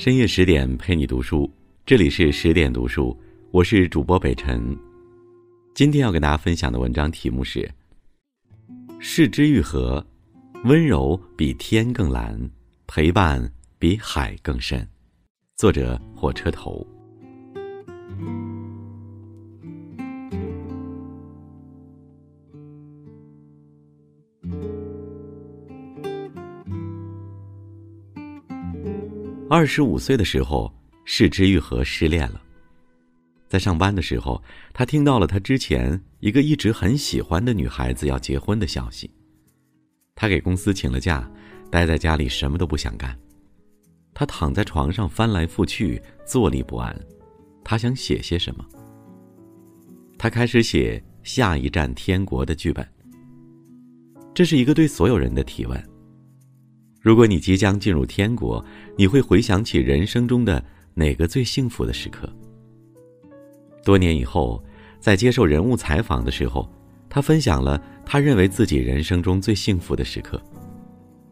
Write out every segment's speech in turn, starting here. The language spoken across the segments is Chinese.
深夜十点陪你读书，这里是十点读书，我是主播北辰。今天要给大家分享的文章题目是《视之愈合》，温柔比天更蓝，陪伴比海更深。作者：火车头。二十五岁的时候，世之愈合失恋了。在上班的时候，他听到了他之前一个一直很喜欢的女孩子要结婚的消息。他给公司请了假，待在家里什么都不想干。他躺在床上翻来覆去，坐立不安。他想写些什么？他开始写《下一站天国》的剧本。这是一个对所有人的提问。如果你即将进入天国，你会回想起人生中的哪个最幸福的时刻？多年以后，在接受人物采访的时候，他分享了他认为自己人生中最幸福的时刻，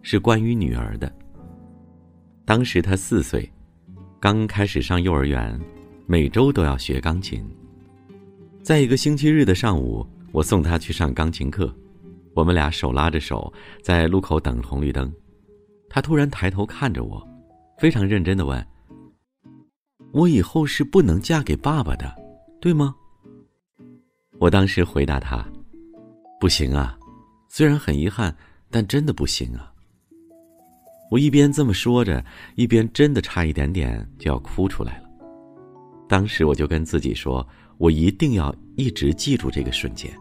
是关于女儿的。当时他四岁，刚开始上幼儿园，每周都要学钢琴。在一个星期日的上午，我送他去上钢琴课，我们俩手拉着手在路口等红绿灯。他突然抬头看着我，非常认真的问：“我以后是不能嫁给爸爸的，对吗？”我当时回答他：“不行啊，虽然很遗憾，但真的不行啊。”我一边这么说着，一边真的差一点点就要哭出来了。当时我就跟自己说：“我一定要一直记住这个瞬间。”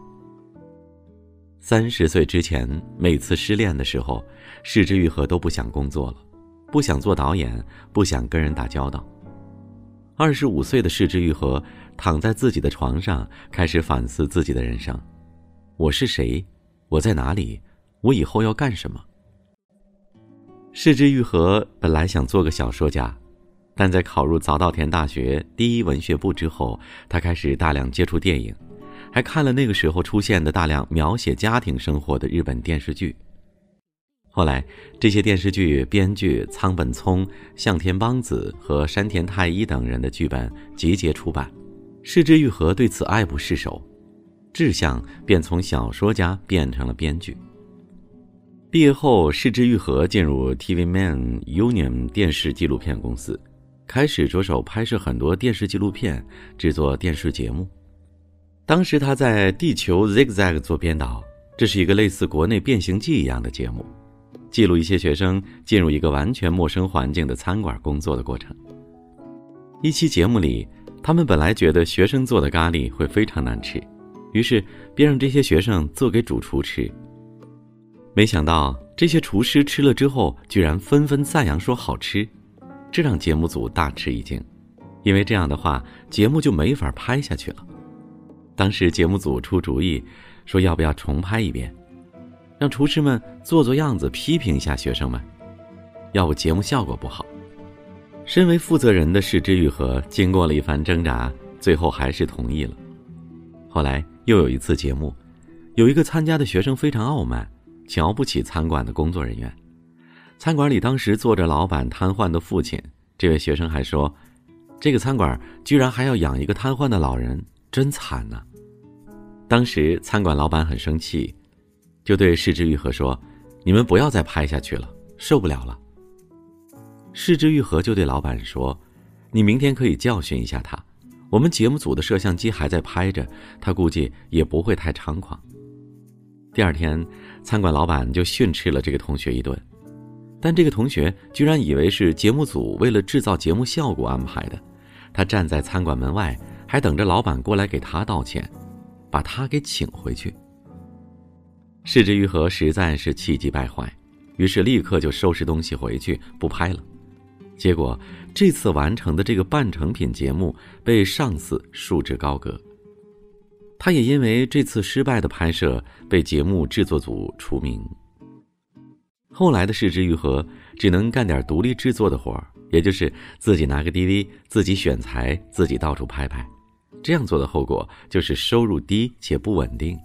三十岁之前，每次失恋的时候，世之愈合都不想工作了，不想做导演，不想跟人打交道。二十五岁的世之愈合躺在自己的床上，开始反思自己的人生：我是谁？我在哪里？我以后要干什么？世之愈合本来想做个小说家，但在考入早稻田大学第一文学部之后，他开始大量接触电影。还看了那个时候出现的大量描写家庭生活的日本电视剧。后来，这些电视剧编剧仓本聪、向田邦子和山田太一等人的剧本集结出版，市之愈合对此爱不释手，志向便从小说家变成了编剧。毕业后，市之愈合进入 TV Man Union 电视纪录片公司，开始着手拍摄很多电视纪录片，制作电视节目。当时他在《地球 Zigzag》做编导，这是一个类似国内《变形记》一样的节目，记录一些学生进入一个完全陌生环境的餐馆工作的过程。一期节目里，他们本来觉得学生做的咖喱会非常难吃，于是便让这些学生做给主厨吃。没想到这些厨师吃了之后，居然纷纷赞扬说好吃，这让节目组大吃一惊，因为这样的话节目就没法拍下去了。当时节目组出主意，说要不要重拍一遍，让厨师们做做样子，批评一下学生们，要不节目效果不好。身为负责人的世之愈合经过了一番挣扎，最后还是同意了。后来又有一次节目，有一个参加的学生非常傲慢，瞧不起餐馆的工作人员。餐馆里当时坐着老板瘫痪的父亲，这位学生还说，这个餐馆居然还要养一个瘫痪的老人。真惨呐！当时餐馆老板很生气，就对世之愈合说：“你们不要再拍下去了，受不了了。”世之愈合就对老板说：“你明天可以教训一下他，我们节目组的摄像机还在拍着，他估计也不会太猖狂。”第二天，餐馆老板就训斥了这个同学一顿，但这个同学居然以为是节目组为了制造节目效果安排的，他站在餐馆门外。还等着老板过来给他道歉，把他给请回去。世之愈合实在是气急败坏，于是立刻就收拾东西回去不拍了。结果这次完成的这个半成品节目被上司束之高阁。他也因为这次失败的拍摄被节目制作组除名。后来的世之愈合只能干点独立制作的活儿，也就是自己拿个 DV，自己选材，自己到处拍拍。这样做的后果就是收入低且不稳定。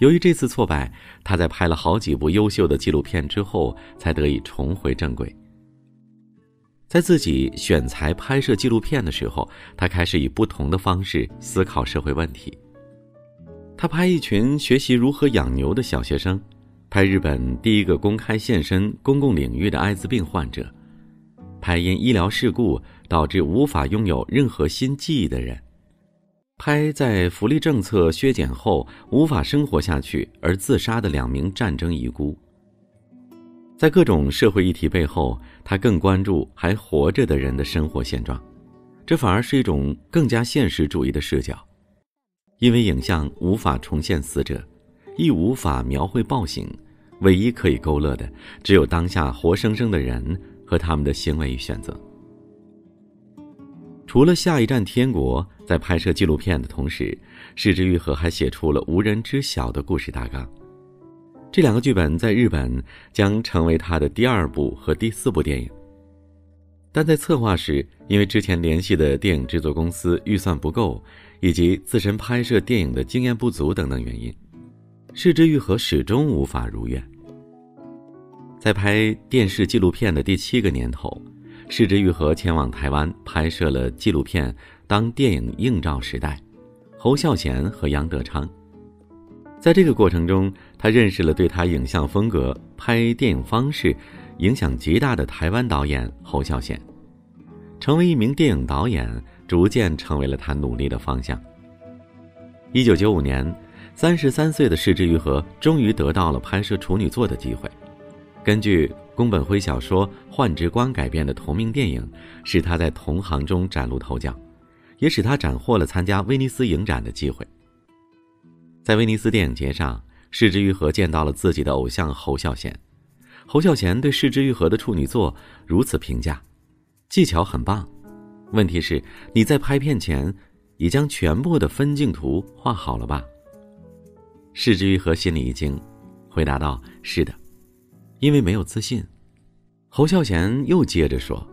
由于这次挫败，他在拍了好几部优秀的纪录片之后，才得以重回正轨。在自己选材拍摄纪录片的时候，他开始以不同的方式思考社会问题。他拍一群学习如何养牛的小学生，拍日本第一个公开现身公共领域的艾滋病患者，拍因医疗事故导致无法拥有任何新记忆的人，拍在福利政策削减后无法生活下去而自杀的两名战争遗孤。在各种社会议题背后，他更关注还活着的人的生活现状，这反而是一种更加现实主义的视角。因为影像无法重现死者，亦无法描绘暴行，唯一可以勾勒的，只有当下活生生的人和他们的行为与选择。除了《下一站天国》，在拍摄纪录片的同时，石之愈和还写出了《无人知晓》的故事大纲。这两个剧本在日本将成为他的第二部和第四部电影。但在策划时，因为之前联系的电影制作公司预算不够。以及自身拍摄电影的经验不足等等原因，市之愈和始终无法如愿。在拍电视纪录片的第七个年头，市之玉和前往台湾拍摄了纪录片《当电影映照时代》，侯孝贤和杨德昌。在这个过程中，他认识了对他影像风格、拍电影方式影响极大的台湾导演侯孝贤，成为一名电影导演。逐渐成为了他努力的方向。一九九五年，三十三岁的市之玉和终于得到了拍摄处女作的机会。根据宫本辉小说《幻之光》改编的同名电影，使他在同行中崭露头角，也使他斩获了参加威尼斯影展的机会。在威尼斯电影节上，市之愈合见到了自己的偶像侯孝贤。侯孝贤对市之愈合的处女作如此评价：技巧很棒。问题是，你在拍片前已将全部的分镜图画好了吧？释之愈合心里一惊，回答道：“是的，因为没有自信。”侯孝贤又接着说：“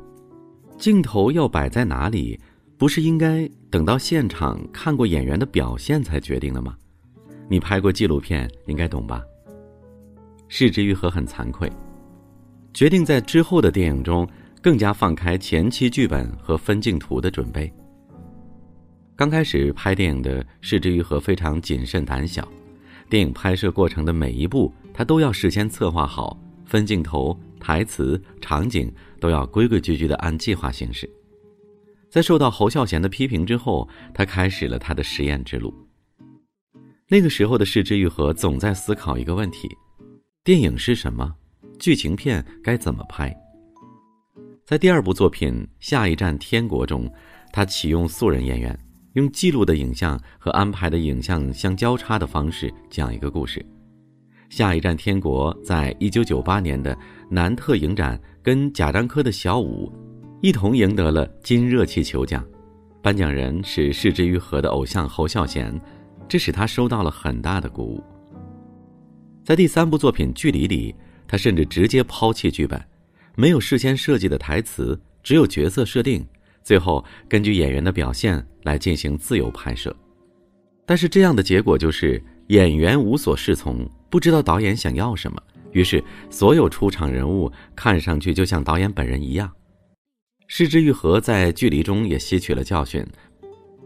镜头要摆在哪里，不是应该等到现场看过演员的表现才决定的吗？你拍过纪录片，应该懂吧？”释之愈合很惭愧，决定在之后的电影中。更加放开前期剧本和分镜图的准备。刚开始拍电影的是之愈合非常谨慎胆小，电影拍摄过程的每一步他都要事先策划好，分镜头、台词、场景都要规规矩矩的按计划行事。在受到侯孝贤的批评之后，他开始了他的实验之路。那个时候的是之愈合总在思考一个问题：电影是什么？剧情片该怎么拍？在第二部作品《下一站天国》中，他启用素人演员，用记录的影像和安排的影像相交叉的方式讲一个故事。《下一站天国》在一九九八年的南特影展跟贾樟柯的小五一同赢得了金热气球奖，颁奖人是视之愈合的偶像侯孝贤，这使他收到了很大的鼓舞。在第三部作品《距离》里，他甚至直接抛弃剧本。没有事先设计的台词，只有角色设定，最后根据演员的表现来进行自由拍摄。但是这样的结果就是演员无所适从，不知道导演想要什么，于是所有出场人物看上去就像导演本人一样。失之愈合在距离中也吸取了教训，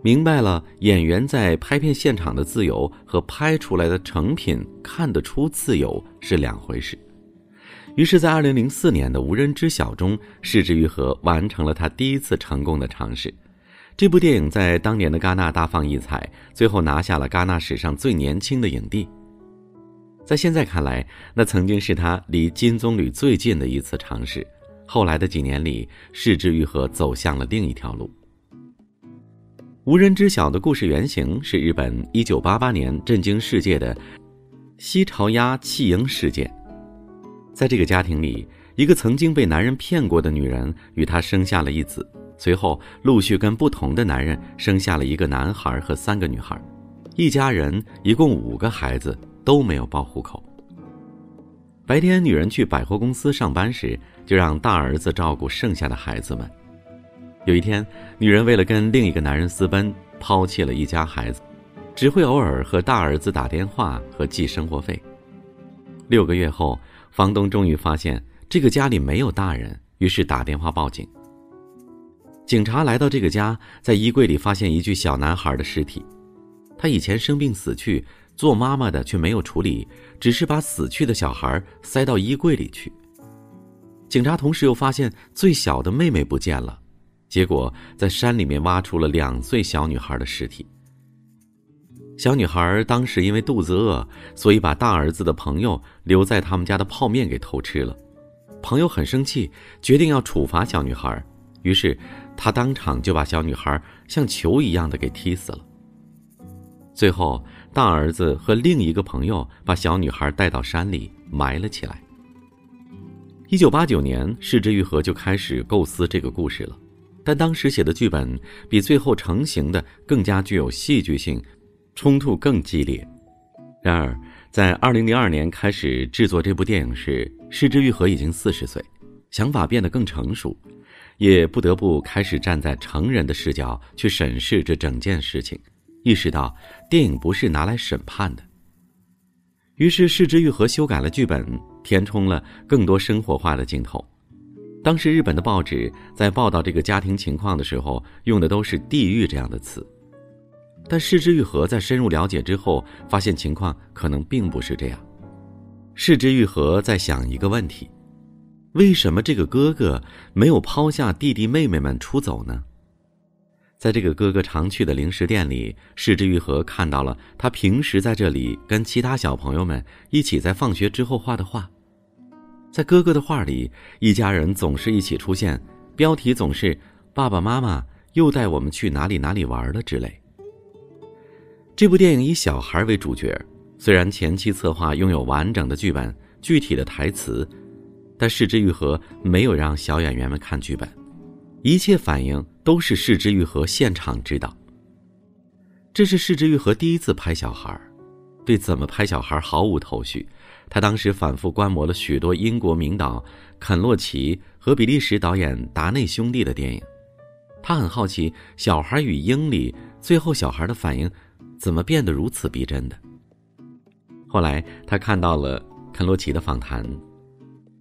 明白了演员在拍片现场的自由和拍出来的成品看得出自由是两回事。于是，在二零零四年的《无人知晓》中，释之愈合完成了他第一次成功的尝试。这部电影在当年的戛纳大放异彩，最后拿下了戛纳史上最年轻的影帝。在现在看来，那曾经是他离金棕榈最近的一次尝试。后来的几年里，释之愈合走向了另一条路。《无人知晓》的故事原型是日本一九八八年震惊世界的西朝鸭弃婴事件。在这个家庭里，一个曾经被男人骗过的女人与他生下了一子，随后陆续跟不同的男人生下了一个男孩和三个女孩，一家人一共五个孩子都没有报户口。白天，女人去百货公司上班时，就让大儿子照顾剩下的孩子们。有一天，女人为了跟另一个男人私奔，抛弃了一家孩子，只会偶尔和大儿子打电话和寄生活费。六个月后。房东终于发现这个家里没有大人，于是打电话报警。警察来到这个家，在衣柜里发现一具小男孩的尸体。他以前生病死去，做妈妈的却没有处理，只是把死去的小孩塞到衣柜里去。警察同时又发现最小的妹妹不见了，结果在山里面挖出了两岁小女孩的尸体。小女孩当时因为肚子饿，所以把大儿子的朋友留在他们家的泡面给偷吃了。朋友很生气，决定要处罚小女孩，于是他当场就把小女孩像球一样的给踢死了。最后，大儿子和另一个朋友把小女孩带到山里埋了起来。一九八九年，市之愈合就开始构思这个故事了，但当时写的剧本比最后成型的更加具有戏剧性。冲突更激烈。然而，在二零零二年开始制作这部电影时，失之愈合已经四十岁，想法变得更成熟，也不得不开始站在成人的视角去审视这整件事情，意识到电影不是拿来审判的。于是，失之愈合修改了剧本，填充了更多生活化的镜头。当时，日本的报纸在报道这个家庭情况的时候，用的都是“地狱”这样的词。但世之愈合在深入了解之后，发现情况可能并不是这样。世之愈合在想一个问题：为什么这个哥哥没有抛下弟弟妹妹们出走呢？在这个哥哥常去的零食店里，世之愈合看到了他平时在这里跟其他小朋友们一起在放学之后画的画。在哥哥的画里，一家人总是一起出现，标题总是“爸爸妈妈又带我们去哪里哪里玩了”之类。这部电影以小孩为主角，虽然前期策划拥有完整的剧本、具体的台词，但市之玉和没有让小演员们看剧本，一切反应都是市之愈合现场指导。这是市之愈合第一次拍小孩，对怎么拍小孩毫无头绪。他当时反复观摩了许多英国名导肯洛奇和比利时导演达内兄弟的电影，他很好奇《小孩与鹰》里最后小孩的反应。怎么变得如此逼真的？后来他看到了肯洛奇的访谈，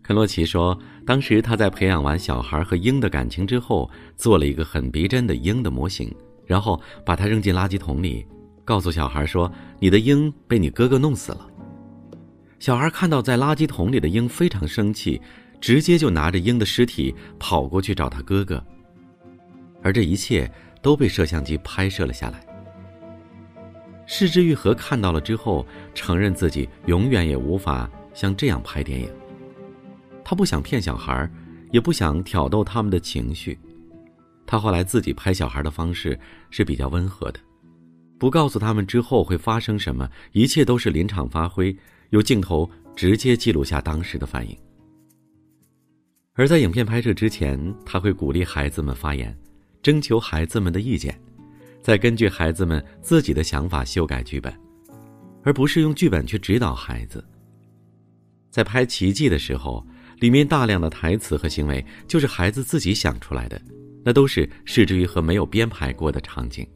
肯洛奇说，当时他在培养完小孩和鹰的感情之后，做了一个很逼真的鹰的模型，然后把它扔进垃圾桶里，告诉小孩说：“你的鹰被你哥哥弄死了。”小孩看到在垃圾桶里的鹰非常生气，直接就拿着鹰的尸体跑过去找他哥哥，而这一切都被摄像机拍摄了下来。世之愈合看到了之后，承认自己永远也无法像这样拍电影。他不想骗小孩，也不想挑逗他们的情绪。他后来自己拍小孩的方式是比较温和的，不告诉他们之后会发生什么，一切都是临场发挥，由镜头直接记录下当时的反应。而在影片拍摄之前，他会鼓励孩子们发言，征求孩子们的意见。再根据孩子们自己的想法修改剧本，而不是用剧本去指导孩子。在拍《奇迹》的时候，里面大量的台词和行为就是孩子自己想出来的，那都是视之于和没有编排过的场景。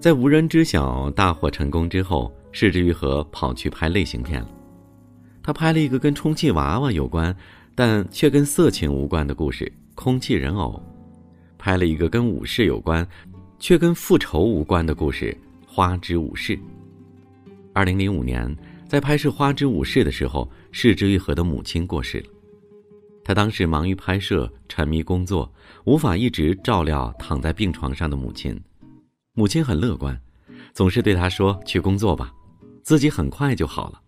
在《无人知晓》大获成功之后，视之于和跑去拍类型片了。他拍了一个跟充气娃娃有关，但却跟色情无关的故事《空气人偶》，拍了一个跟武士有关。却跟复仇无关的故事《花之武士》。二零零五年，在拍摄《花之武士》的时候，市之愈合的母亲过世了。他当时忙于拍摄，沉迷工作，无法一直照料躺在病床上的母亲。母亲很乐观，总是对他说：“去工作吧，自己很快就好了。”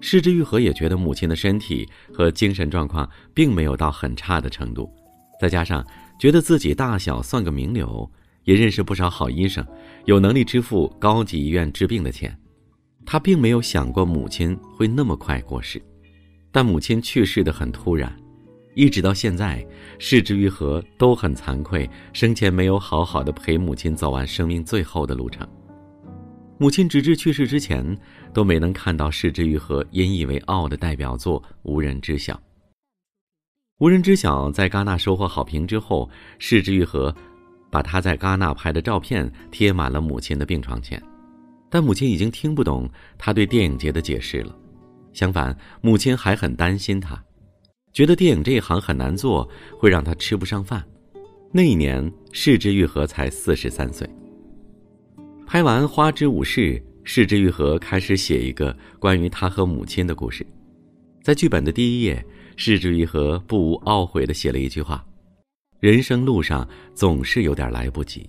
市之愈合也觉得母亲的身体和精神状况并没有到很差的程度，再加上觉得自己大小算个名流。也认识不少好医生，有能力支付高级医院治病的钱。他并没有想过母亲会那么快过世，但母亲去世的很突然，一直到现在，世之愈合都很惭愧，生前没有好好的陪母亲走完生命最后的路程。母亲直至去世之前，都没能看到世之愈合引以为傲的代表作《无人知晓》。《无人知晓》在戛纳收获好评之后，世之愈合。把他在戛纳拍的照片贴满了母亲的病床前，但母亲已经听不懂他对电影节的解释了。相反，母亲还很担心他，觉得电影这一行很难做，会让他吃不上饭。那一年，柿之愈合才四十三岁。拍完《花之武士》，柿之愈合开始写一个关于他和母亲的故事。在剧本的第一页，柿之愈合不无懊悔地写了一句话：“人生路上总是有点来不及。”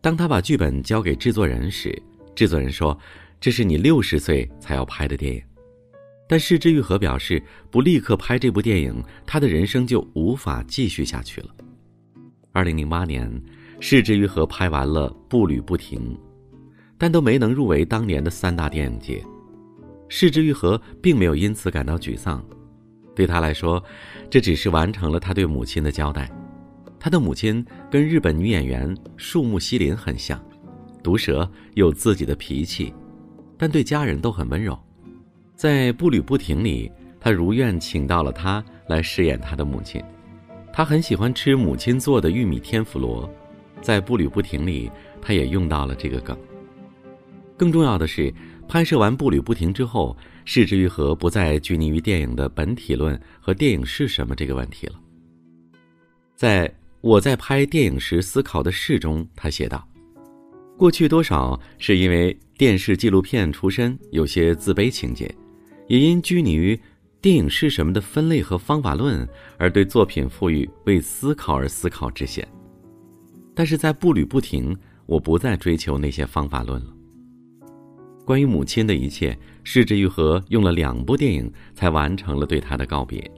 当他把剧本交给制作人时，制作人说：“这是你六十岁才要拍的电影。”但柿之愈合表示，不立刻拍这部电影，他的人生就无法继续下去了。二零零八年，柿之愈合拍完了《步履不停》，但都没能入围当年的三大电影节。柿之愈合并没有因此感到沮丧，对他来说，这只是完成了他对母亲的交代。他的母亲跟日本女演员树木希林很像，毒舌，有自己的脾气，但对家人都很温柔。在《步履不停》里，他如愿请到了他来饰演他的母亲。他很喜欢吃母亲做的玉米天妇罗，在《步履不停》里，他也用到了这个梗。更重要的是。拍摄完《步履不停》之后，柿之愈合不再拘泥于电影的本体论和电影是什么这个问题了。在我在拍电影时思考的事中，他写道：“过去多少是因为电视纪录片出身，有些自卑情节，也因拘泥于电影是什么的分类和方法论，而对作品赋予为思考而思考之嫌。但是在《步履不停》，我不再追求那些方法论了。”关于母亲的一切，是之愈合用了两部电影才完成了对她的告别，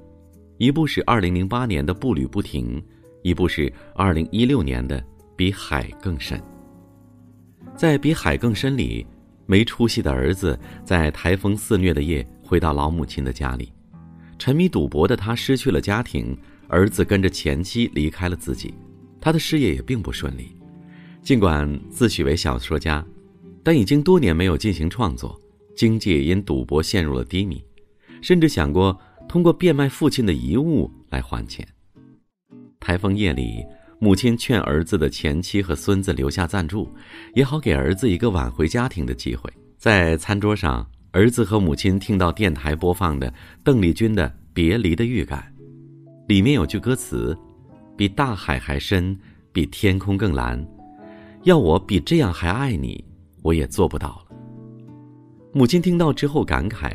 一部是2008年的《步履不停》，一部是2016年的《比海更深》。在《比海更深》里，没出息的儿子在台风肆虐的夜回到老母亲的家里，沉迷赌博的他失去了家庭，儿子跟着前妻离开了自己，他的事业也并不顺利，尽管自诩为小说家。但已经多年没有进行创作，经济也因赌博陷入了低迷，甚至想过通过变卖父亲的遗物来还钱。台风夜里，母亲劝儿子的前妻和孙子留下暂住，也好给儿子一个挽回家庭的机会。在餐桌上，儿子和母亲听到电台播放的邓丽君的《别离的预感》，里面有句歌词：“比大海还深，比天空更蓝，要我比这样还爱你。”我也做不到了。母亲听到之后感慨：“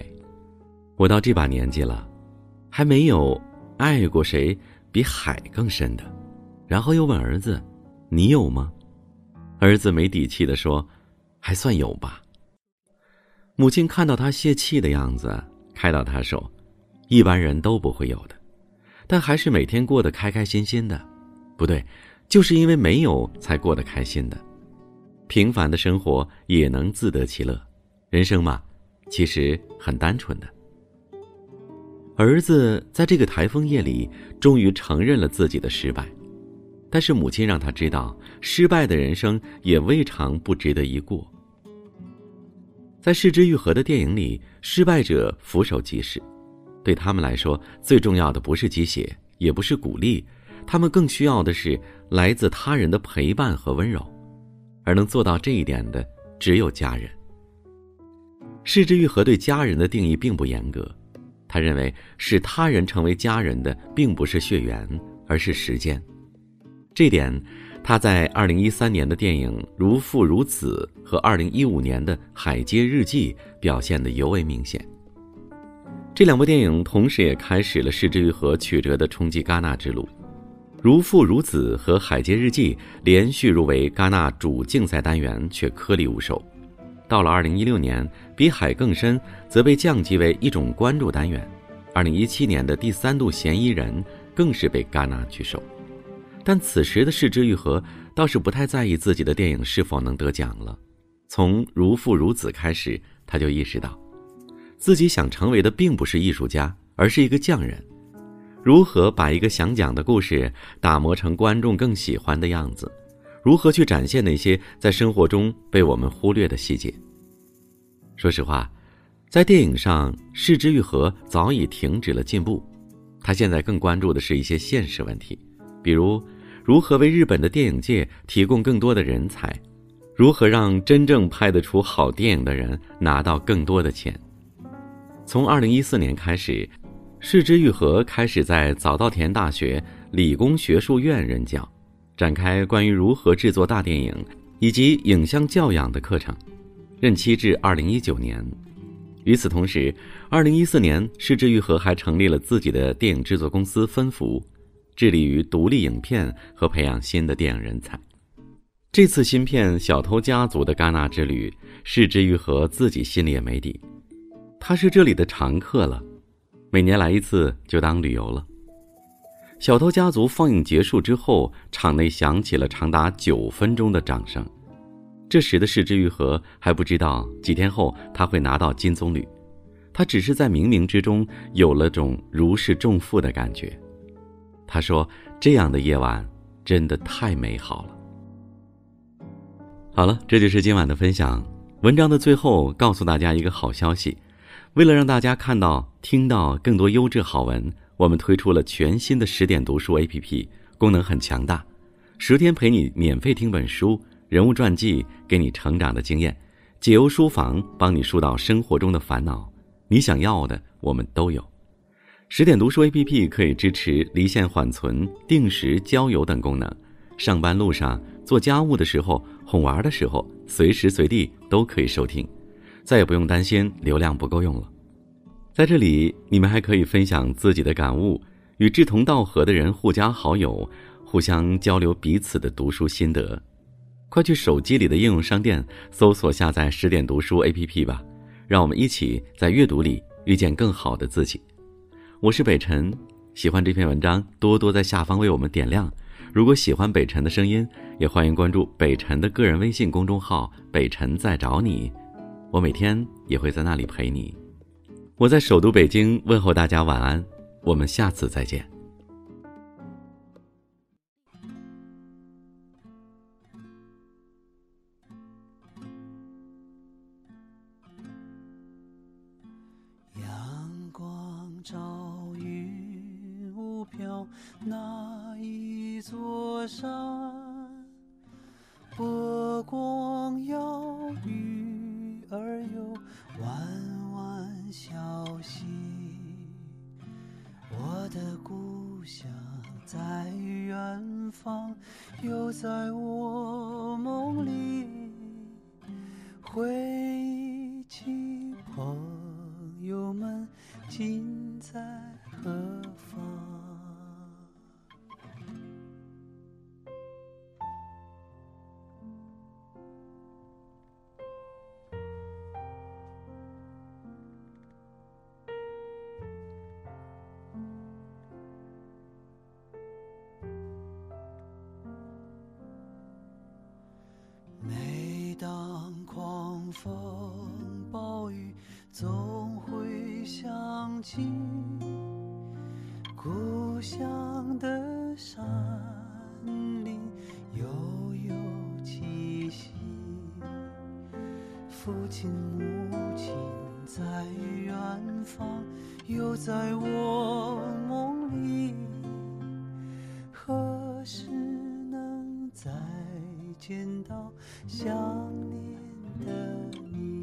我到这把年纪了，还没有爱过谁比海更深的。”然后又问儿子：“你有吗？”儿子没底气的说：“还算有吧。”母亲看到他泄气的样子，开导他说：“一般人都不会有的，但还是每天过得开开心心的。不对，就是因为没有才过得开心的。”平凡的生活也能自得其乐，人生嘛，其实很单纯的。儿子在这个台风夜里终于承认了自己的失败，但是母亲让他知道，失败的人生也未尝不值得一过。在失之愈合的电影里，失败者俯首即是，对他们来说，最重要的不是鸡血，也不是鼓励，他们更需要的是来自他人的陪伴和温柔。而能做到这一点的，只有家人。柿之愈合对家人的定义并不严格，他认为使他人成为家人的，并不是血缘，而是时间。这点，他在二零一三年的电影《如父如子》和二零一五年的《海街日记》表现得尤为明显。这两部电影同时也开始了柿之愈合曲折的冲击戛纳之路。如父如子和海街日记连续入围戛纳主竞赛单元，却颗粒无收。到了二零一六年，比海更深则被降级为一种关注单元。二零一七年的第三度嫌疑人更是被戛纳拒收。但此时的柿之愈合倒是不太在意自己的电影是否能得奖了。从如父如子开始，他就意识到，自己想成为的并不是艺术家，而是一个匠人。如何把一个想讲的故事打磨成观众更喜欢的样子？如何去展现那些在生活中被我们忽略的细节？说实话，在电影上，柿之愈合早已停止了进步。他现在更关注的是一些现实问题，比如如何为日本的电影界提供更多的人才，如何让真正拍得出好电影的人拿到更多的钱。从二零一四年开始。市之愈合开始在早稻田大学理工学术院任教，展开关于如何制作大电影以及影像教养的课程，任期至二零一九年。与此同时，二零一四年，市之愈合还成立了自己的电影制作公司分福，致力于独立影片和培养新的电影人才。这次新片《小偷家族》的戛纳之旅，市之愈合自己心里也没底，他是这里的常客了。每年来一次就当旅游了。《小偷家族》放映结束之后，场内响起了长达九分钟的掌声。这时的市之愈合还不知道几天后他会拿到金棕榈，他只是在冥冥之中有了种如释重负的感觉。他说：“这样的夜晚真的太美好了。”好了，这就是今晚的分享。文章的最后告诉大家一个好消息。为了让大家看到、听到更多优质好文，我们推出了全新的十点读书 APP，功能很强大，十天陪你免费听本书，人物传记给你成长的经验，解忧书房帮你疏导生活中的烦恼，你想要的我们都有。十点读书 APP 可以支持离线缓存、定时交友等功能，上班路上、做家务的时候、哄娃的时候，随时随地都可以收听。再也不用担心流量不够用了，在这里你们还可以分享自己的感悟，与志同道合的人互加好友，互相交流彼此的读书心得。快去手机里的应用商店搜索下载十点读书 APP 吧，让我们一起在阅读里遇见更好的自己。我是北辰，喜欢这篇文章，多多在下方为我们点亮。如果喜欢北辰的声音，也欢迎关注北辰的个人微信公众号“北辰在找你”。我每天也会在那里陪你。我在首都北京问候大家晚安，我们下次再见。父亲母亲在远方又在我梦里何时能再见到想念的你？